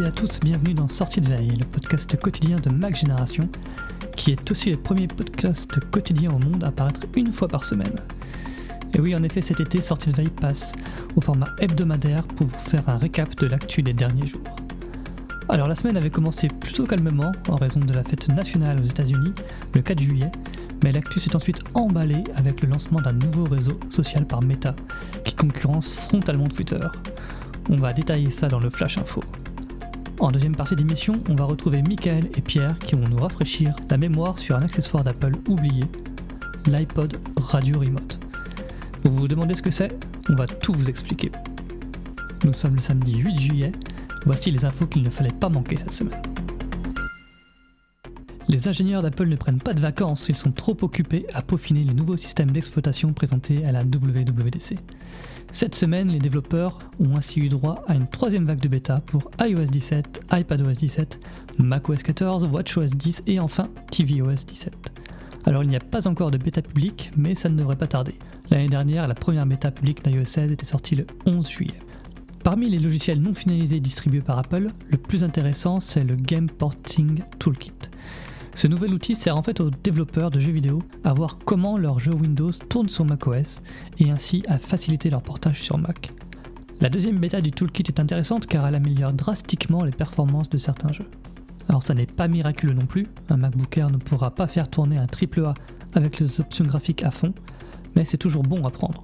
et à tous, bienvenue dans Sortie de Veille, le podcast quotidien de Mac Génération, qui est aussi le premier podcast quotidien au monde à apparaître une fois par semaine. Et oui, en effet, cet été, Sortie de Veille passe au format hebdomadaire pour vous faire un récap de l'actu des derniers jours. Alors la semaine avait commencé plutôt calmement en raison de la fête nationale aux États-Unis, le 4 juillet, mais l'actu s'est ensuite emballé avec le lancement d'un nouveau réseau social par Meta, qui concurrence frontalement Twitter. On va détailler ça dans le Flash Info. En deuxième partie d'émission, on va retrouver Michael et Pierre qui vont nous rafraîchir la mémoire sur un accessoire d'Apple oublié, l'iPod Radio Remote. Vous vous demandez ce que c'est? On va tout vous expliquer. Nous sommes le samedi 8 juillet, voici les infos qu'il ne fallait pas manquer cette semaine. Les ingénieurs d'Apple ne prennent pas de vacances, ils sont trop occupés à peaufiner les nouveaux systèmes d'exploitation présentés à la WWDC. Cette semaine, les développeurs ont ainsi eu droit à une troisième vague de bêta pour iOS 17, iPadOS 17, macOS 14, WatchOS 10 et enfin tvOS 17. Alors il n'y a pas encore de bêta publique, mais ça ne devrait pas tarder. L'année dernière, la première bêta publique d'iOS 16 était sortie le 11 juillet. Parmi les logiciels non finalisés distribués par Apple, le plus intéressant c'est le Game Porting Toolkit. Ce nouvel outil sert en fait aux développeurs de jeux vidéo à voir comment leur jeu Windows tourne sur macOS et ainsi à faciliter leur portage sur Mac. La deuxième bêta du toolkit est intéressante car elle améliore drastiquement les performances de certains jeux. Alors ça n'est pas miraculeux non plus, un MacBook ne pourra pas faire tourner un AAA avec les options graphiques à fond, mais c'est toujours bon à prendre.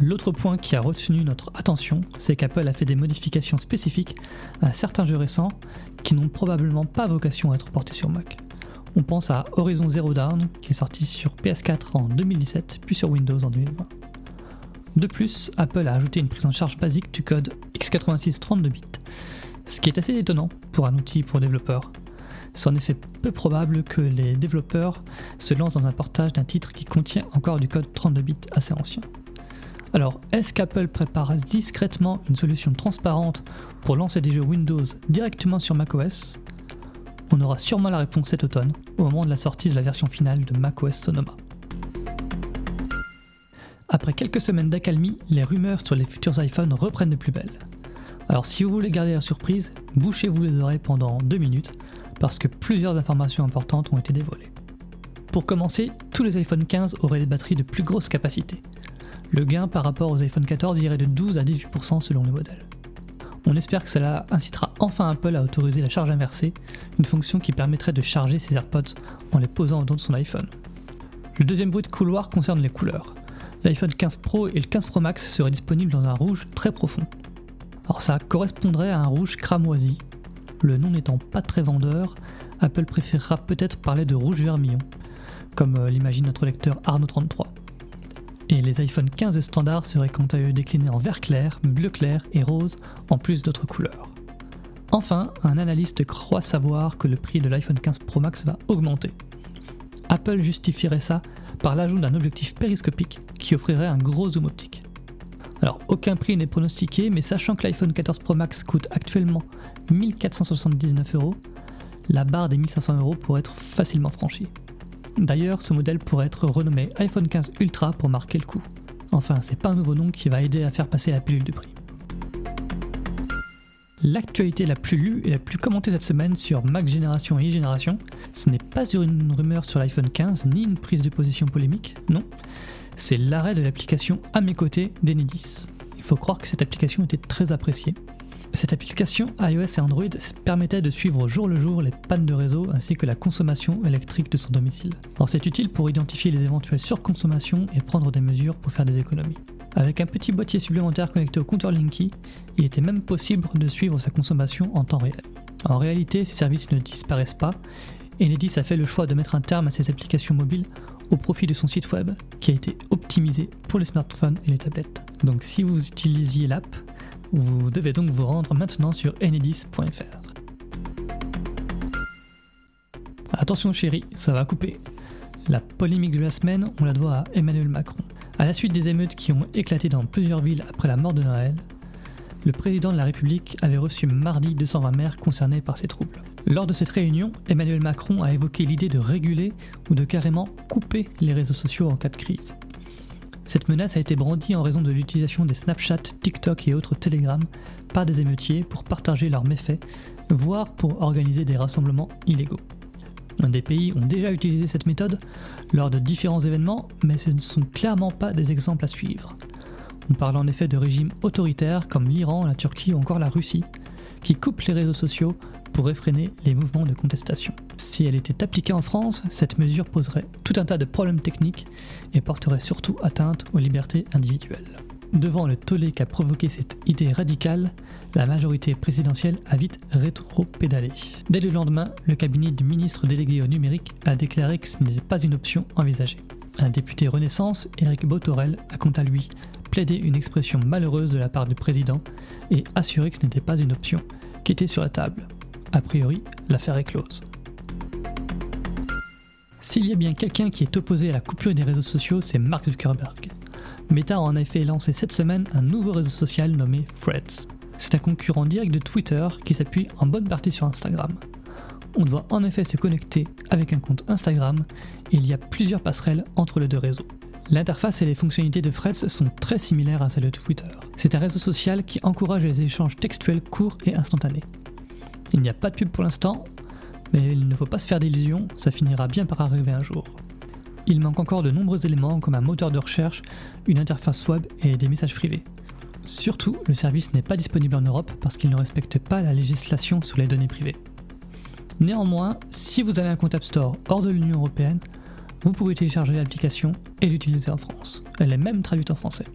L'autre point qui a retenu notre attention, c'est qu'Apple a fait des modifications spécifiques à certains jeux récents qui n'ont probablement pas vocation à être portés sur Mac. On pense à Horizon Zero Dawn, qui est sorti sur PS4 en 2017, puis sur Windows en 2020. De plus, Apple a ajouté une prise en charge basique du code x86 32 bits, ce qui est assez étonnant pour un outil pour développeurs. C'est en effet peu probable que les développeurs se lancent dans un portage d'un titre qui contient encore du code 32 bits assez ancien. Alors, est-ce qu'Apple prépare discrètement une solution transparente pour lancer des jeux Windows directement sur macOS? On aura sûrement la réponse cet automne, au moment de la sortie de la version finale de macOS Sonoma. Après quelques semaines d'accalmie, les rumeurs sur les futurs iPhones reprennent de plus belle. Alors si vous voulez garder la surprise, bouchez-vous les oreilles pendant 2 minutes, parce que plusieurs informations importantes ont été dévoilées. Pour commencer, tous les iPhone 15 auraient des batteries de plus grosse capacité. Le gain par rapport aux iPhone 14 irait de 12 à 18% selon le modèle. On espère que cela incitera enfin Apple à autoriser la charge inversée, une fonction qui permettrait de charger ses AirPods en les posant au-dedans de son iPhone. Le deuxième bruit de couloir concerne les couleurs. L'iPhone 15 Pro et le 15 Pro Max seraient disponibles dans un rouge très profond. Alors ça correspondrait à un rouge cramoisi. Le nom n'étant pas très vendeur, Apple préférera peut-être parler de rouge vermillon, comme euh, l'imagine notre lecteur Arnaud 33 et les iPhone 15 standards seraient quant à eux déclinés en vert clair, bleu clair et rose, en plus d'autres couleurs. Enfin, un analyste croit savoir que le prix de l'iPhone 15 Pro Max va augmenter. Apple justifierait ça par l'ajout d'un objectif périscopique qui offrirait un gros zoom optique. Alors aucun prix n'est pronostiqué, mais sachant que l'iPhone 14 Pro Max coûte actuellement 1479 euros, la barre des 1500 euros pourrait être facilement franchie. D'ailleurs, ce modèle pourrait être renommé iPhone 15 Ultra pour marquer le coup. Enfin, c'est pas un nouveau nom qui va aider à faire passer la pilule du prix. L'actualité la plus lue et la plus commentée cette semaine sur Mac Génération et e-Génération, ce n'est pas une rumeur sur l'iPhone 15 ni une prise de position polémique, non. C'est l'arrêt de l'application à mes côtés d'Enedis. Il faut croire que cette application était très appréciée. Cette application iOS et Android permettait de suivre jour le jour les pannes de réseau ainsi que la consommation électrique de son domicile. C'est utile pour identifier les éventuelles surconsommations et prendre des mesures pour faire des économies. Avec un petit boîtier supplémentaire connecté au compteur Linky, il était même possible de suivre sa consommation en temps réel. En réalité, ces services ne disparaissent pas et Nedis a fait le choix de mettre un terme à ses applications mobiles au profit de son site web qui a été optimisé pour les smartphones et les tablettes. Donc si vous utilisiez l'app, vous devez donc vous rendre maintenant sur enedis.fr. Attention chérie, ça va couper. La polémique de la semaine, on la doit à Emmanuel Macron. À la suite des émeutes qui ont éclaté dans plusieurs villes après la mort de Noël, le président de la République avait reçu mardi 220 maires concernés par ces troubles. Lors de cette réunion, Emmanuel Macron a évoqué l'idée de réguler ou de carrément couper les réseaux sociaux en cas de crise. Cette menace a été brandie en raison de l'utilisation des Snapchat, TikTok et autres Telegram par des émeutiers pour partager leurs méfaits voire pour organiser des rassemblements illégaux. Des pays ont déjà utilisé cette méthode lors de différents événements, mais ce ne sont clairement pas des exemples à suivre. On parle en effet de régimes autoritaires comme l'Iran, la Turquie ou encore la Russie, qui coupent les réseaux sociaux pour réfréner les mouvements de contestation. Si elle était appliquée en France, cette mesure poserait tout un tas de problèmes techniques et porterait surtout atteinte aux libertés individuelles. Devant le tollé qu'a provoqué cette idée radicale, la majorité présidentielle a vite rétro-pédalé. Dès le lendemain, le cabinet du ministre délégué au numérique a déclaré que ce n'était pas une option envisagée. Un député Renaissance, Éric Botorel, a quant à lui plaidé une expression malheureuse de la part du président et assuré que ce n'était pas une option qui était sur la table. A priori, l'affaire est close. S'il y a bien quelqu'un qui est opposé à la coupure des réseaux sociaux, c'est Mark Zuckerberg. Meta a en effet lancé cette semaine un nouveau réseau social nommé Threads. C'est un concurrent direct de Twitter qui s'appuie en bonne partie sur Instagram. On doit en effet se connecter avec un compte Instagram et il y a plusieurs passerelles entre les deux réseaux. L'interface et les fonctionnalités de Threads sont très similaires à celles de Twitter. C'est un réseau social qui encourage les échanges textuels courts et instantanés. Il n'y a pas de pub pour l'instant, mais il ne faut pas se faire d'illusions, ça finira bien par arriver un jour. Il manque encore de nombreux éléments comme un moteur de recherche, une interface web et des messages privés. Surtout, le service n'est pas disponible en Europe parce qu'il ne respecte pas la législation sur les données privées. Néanmoins, si vous avez un compte App Store hors de l'Union Européenne, vous pouvez télécharger l'application et l'utiliser en France. Elle est même traduite en français.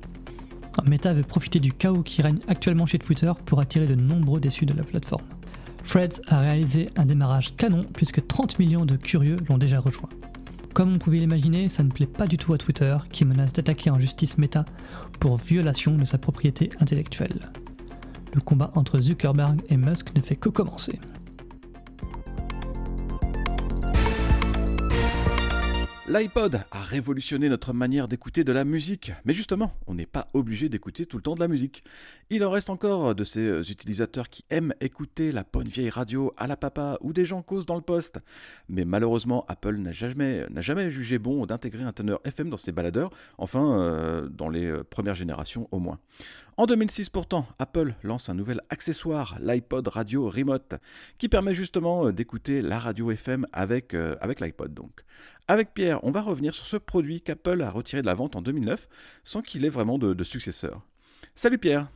Meta veut profiter du chaos qui règne actuellement chez Twitter pour attirer de nombreux déçus de la plateforme. Threads a réalisé un démarrage canon puisque 30 millions de curieux l'ont déjà rejoint. Comme on pouvait l'imaginer, ça ne plaît pas du tout à Twitter, qui menace d'attaquer en justice Meta pour violation de sa propriété intellectuelle. Le combat entre Zuckerberg et Musk ne fait que commencer. L'iPod a révolutionné notre manière d'écouter de la musique, mais justement, on n'est pas obligé d'écouter tout le temps de la musique. Il en reste encore de ces utilisateurs qui aiment écouter la bonne vieille radio à la papa ou des gens causent dans le poste. Mais malheureusement, Apple n'a jamais, jugé bon d'intégrer un teneur FM dans ses baladeurs, enfin euh, dans les euh, premières générations au moins. En 2006 pourtant, Apple lance un nouvel accessoire, l'iPod Radio Remote, qui permet justement euh, d'écouter la radio FM avec, avec l'iPod donc. Avec Pierre, on va revenir sur ce produit qu'Apple a retiré de la vente en 2009 sans qu'il ait vraiment de, successeur. Salut Pierre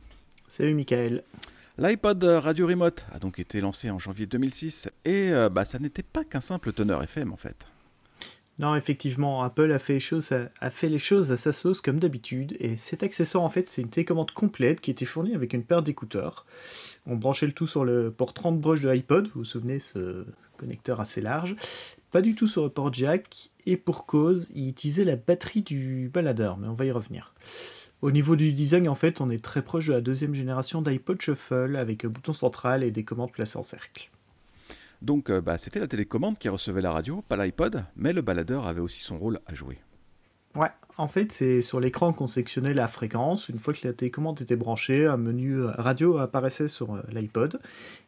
Salut Michael L'iPod Radio Remote a donc été lancé en janvier 2006 et euh, bah, ça n'était pas qu'un simple teneur FM en fait. Non, effectivement, Apple a fait, les choses à, sa sauce comme d'habitude, et cet accessoire en fait c'est une télécommande complète qui était fournie avec une paire d'écouteurs. On branchait le tout sur le port 30 broches de iPod, vous vous souvenez ce connecteur assez large, pas du tout sur le port jack, et pour cause, il utilisait la batterie du baladeur, mais on va y revenir. Au niveau du design, en fait, on est très proche de la deuxième génération d'iPod Shuffle avec un bouton central et des commandes placées en cercle. Donc, euh, bah, c'était la télécommande qui recevait la radio, pas l'iPod, mais le baladeur avait aussi son rôle à jouer. Ouais, en fait, c'est sur l'écran qu'on sélectionnait la fréquence. Une fois que la télécommande était branchée, un menu radio apparaissait sur euh, l'iPod.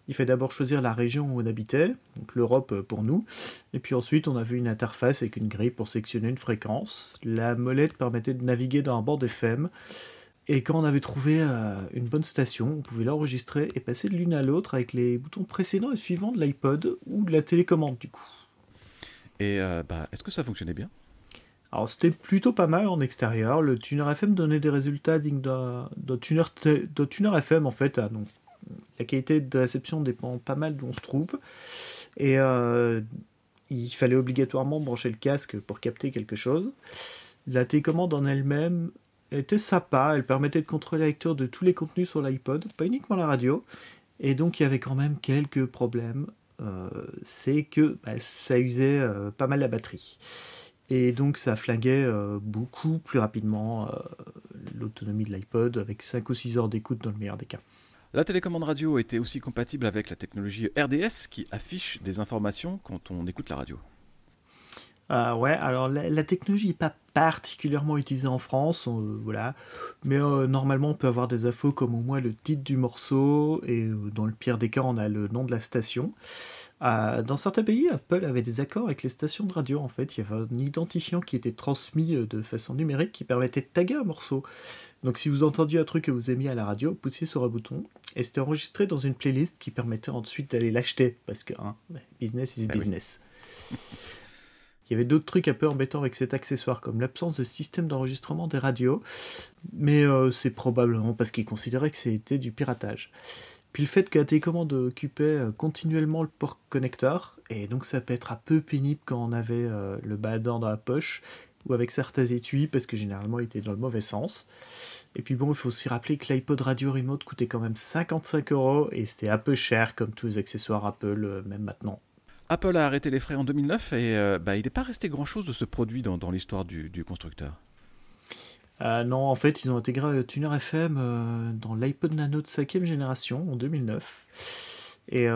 Il fait d'abord choisir la région où on habitait, donc l'Europe euh, pour nous. Et puis ensuite, on avait une interface avec une grille pour sélectionner une fréquence. La molette permettait de naviguer dans un bord FM. Et quand on avait trouvé euh, une bonne station, on pouvait l'enregistrer et passer de l'une à l'autre avec les boutons précédents et suivants de l'iPod ou de la télécommande du coup. Et bah, est-ce que ça fonctionnait bien? Alors c'était plutôt pas mal en extérieur. Le tuner FM donnait des résultats dignes d'un tuner, tuner, FM en fait. Donc la qualité de réception dépend pas mal d'où on se trouve. Et euh, il fallait obligatoirement brancher le casque pour capter quelque chose. La télécommande en elle-même était sympa. Elle permettait de contrôler la lecture de tous les contenus sur l'iPod, pas uniquement la radio. Et donc il y avait quand même quelques problèmes. Euh, c'est que bah, ça usait euh, pas mal la batterie. Et donc ça flinguait euh, beaucoup plus rapidement l'autonomie de l'iPod avec 5 ou 6 heures d'écoute dans le meilleur des cas. La télécommande radio était aussi compatible avec la technologie RDS qui affiche des informations quand on écoute la radio. Euh, ouais, alors la, technologie n'est pas particulièrement utilisée en France, voilà. Mais normalement, on peut avoir des infos comme au moins le titre du morceau, et dans le pire des cas, on a le nom de la station. dans certains pays, Apple avait des accords avec les stations de radio. En fait, il y avait un identifiant qui était transmis de façon numérique qui permettait de taguer un morceau. Donc si vous entendiez un truc que vous aimiez à la radio, poussiez sur un bouton et c'était enregistré dans une playlist qui permettait ensuite d'aller l'acheter parce que hein, business is bah business. Il y avait d'autres trucs un peu embêtants avec cet accessoire, comme l'absence de système d'enregistrement des radios, mais euh, c'est probablement parce qu'ils considéraient que c'était du piratage. Puis le fait que la télécommande occupait euh, continuellement le port connecteur, et donc ça peut être un peu pénible quand on avait euh, le baladeur dans la poche, ou avec certains étuis parce que généralement il était dans le mauvais sens. Et puis bon, il faut aussi rappeler que l'iPod Radio Remote coûtait quand même 55 euros et c'était un peu cher comme tous les accessoires Apple, même maintenant. Apple a arrêté les frais en 2009 et euh, bah, il n'est pas resté grand-chose de ce produit dans, l'histoire du, constructeur. Euh, non, en fait, ils ont intégré Tuner FM dans l'iPod Nano de 5 génération en 2009. Et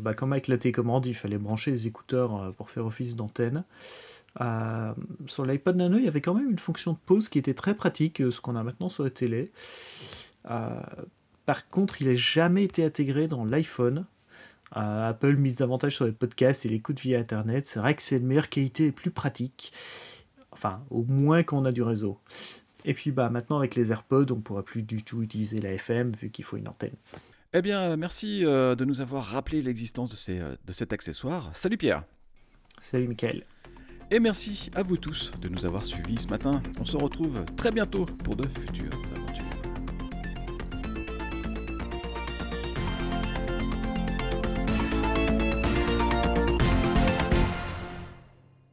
bah, comme avec la télécommande, il fallait brancher les écouteurs pour faire office d'antenne. Euh, sur l'iPod Nano, il y avait quand même une fonction de pause qui était très pratique, euh, ce qu'on a maintenant sur la télé. Euh, par contre, il n'a jamais été intégré dans l'iPhone. Apple mise davantage sur les podcasts et l'écoute via Internet. C'est vrai que c'est de meilleure qualité et plus pratique. Enfin, au moins qu'on a du réseau. Et puis bah, maintenant, avec les AirPods, on ne pourra plus du tout utiliser la FM vu qu'il faut une antenne. Eh bien, merci de nous avoir rappelé l'existence de, ces, de cet accessoire. Salut Pierre. Salut Michael. Et merci à vous tous de nous avoir suivis ce matin. On se retrouve très bientôt pour de futurs